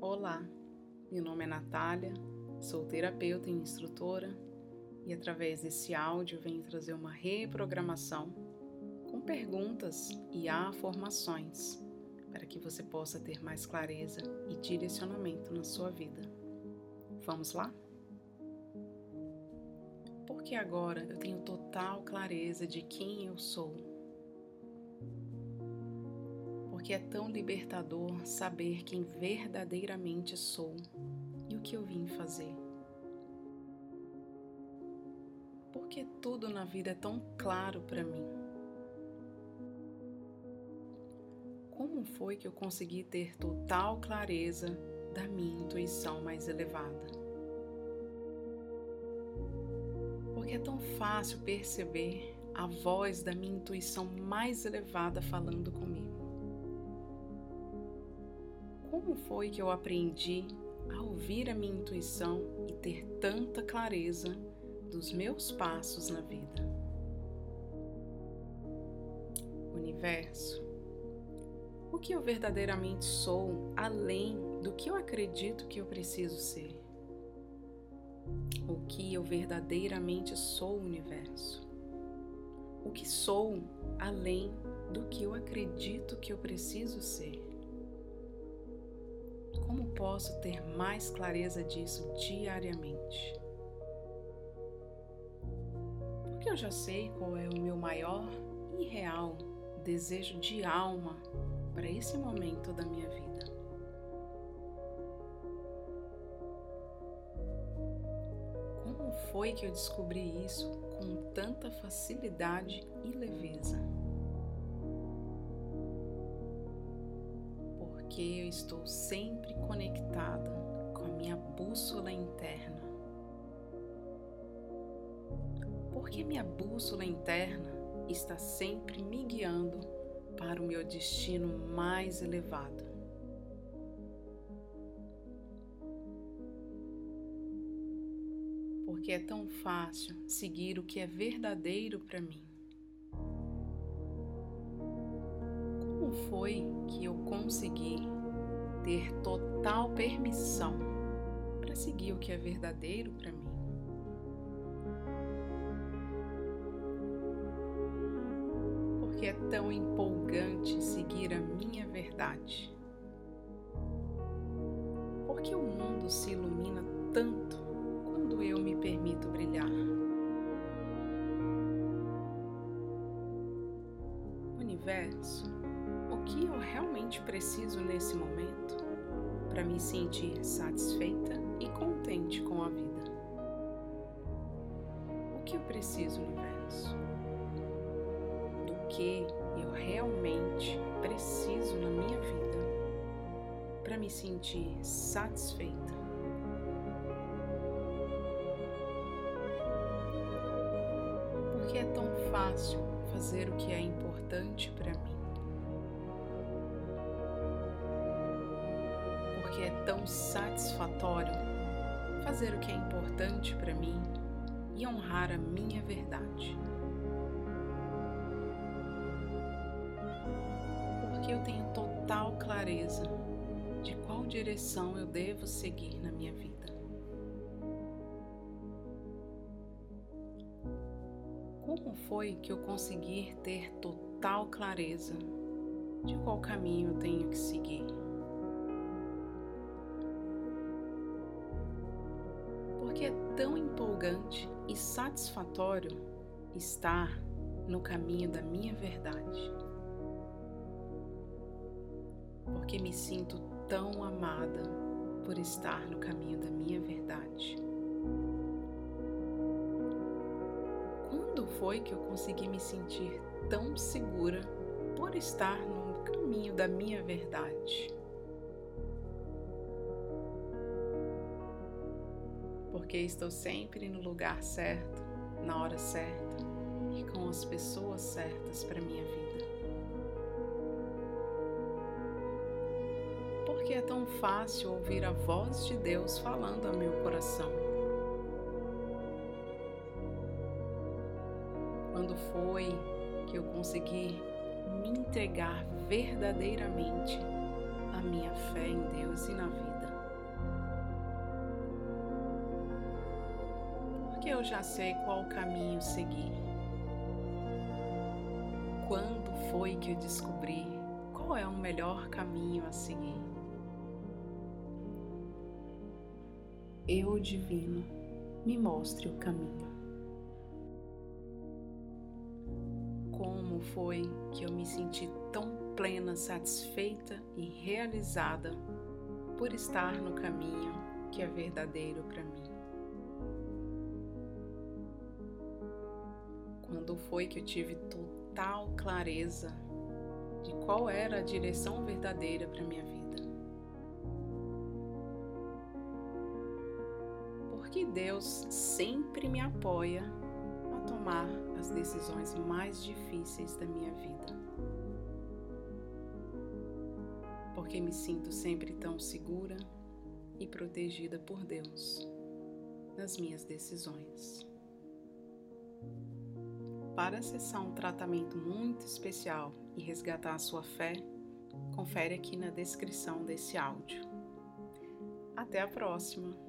Olá, meu nome é Natália, sou terapeuta e instrutora e através desse áudio venho trazer uma reprogramação com perguntas e afirmações para que você possa ter mais clareza e direcionamento na sua vida. Vamos lá? Porque agora eu tenho total clareza de quem eu sou. Porque é tão libertador saber quem verdadeiramente sou e o que eu vim fazer. Porque tudo na vida é tão claro para mim. Como foi que eu consegui ter total clareza da minha intuição mais elevada? porque é tão fácil perceber a voz da minha intuição mais elevada falando comigo. Como foi que eu aprendi a ouvir a minha intuição e ter tanta clareza dos meus passos na vida? Universo, o que eu verdadeiramente sou além do que eu acredito que eu preciso ser? o que eu verdadeiramente sou, universo. O que sou além do que eu acredito que eu preciso ser. Como posso ter mais clareza disso diariamente? Porque eu já sei qual é o meu maior e real desejo de alma para esse momento da minha vida. foi que eu descobri isso com tanta facilidade e leveza? Porque eu estou sempre conectada com a minha bússola interna. Porque minha bússola interna está sempre me guiando para o meu destino mais elevado. porque é tão fácil seguir o que é verdadeiro para mim. Como foi que eu consegui ter total permissão para seguir o que é verdadeiro para mim? Porque é tão empolgante seguir a minha verdade. Porque o mundo se ilumina tanto quando eu me permito brilhar. Universo, o que eu realmente preciso nesse momento para me sentir satisfeita e contente com a vida? O que eu preciso, Universo? Do que eu realmente preciso na minha vida para me sentir satisfeita? porque é tão fácil fazer o que é importante para mim. Porque é tão satisfatório fazer o que é importante para mim e honrar a minha verdade. Porque eu tenho total clareza de qual direção eu devo seguir na minha vida. Como foi que eu consegui ter total clareza de qual caminho eu tenho que seguir? Porque é tão empolgante e satisfatório estar no caminho da minha verdade. Porque me sinto tão amada por estar no caminho da minha verdade. foi que eu consegui me sentir tão segura por estar no caminho da minha verdade? Porque estou sempre no lugar certo, na hora certa e com as pessoas certas para minha vida. Porque é tão fácil ouvir a voz de Deus falando ao meu coração Quando foi que eu consegui me entregar verdadeiramente à minha fé em Deus e na vida? Eu já sei qual caminho seguir. Quando foi que eu descobri qual é o melhor caminho a seguir? Eu, Divino, me mostre o caminho. Como foi que eu me senti tão plena, satisfeita e realizada por estar no caminho que é verdadeiro para mim? Quando foi que eu tive total clareza de qual era a direção verdadeira para minha vida? Porque Deus sempre me apoia a tomar as decisões mais difíceis da minha vida. Porque me sinto sempre tão segura e protegida por Deus nas minhas decisões. Para acessar um tratamento muito especial e resgatar a sua fé, confere aqui na descrição desse áudio. Até a próxima!